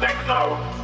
techno.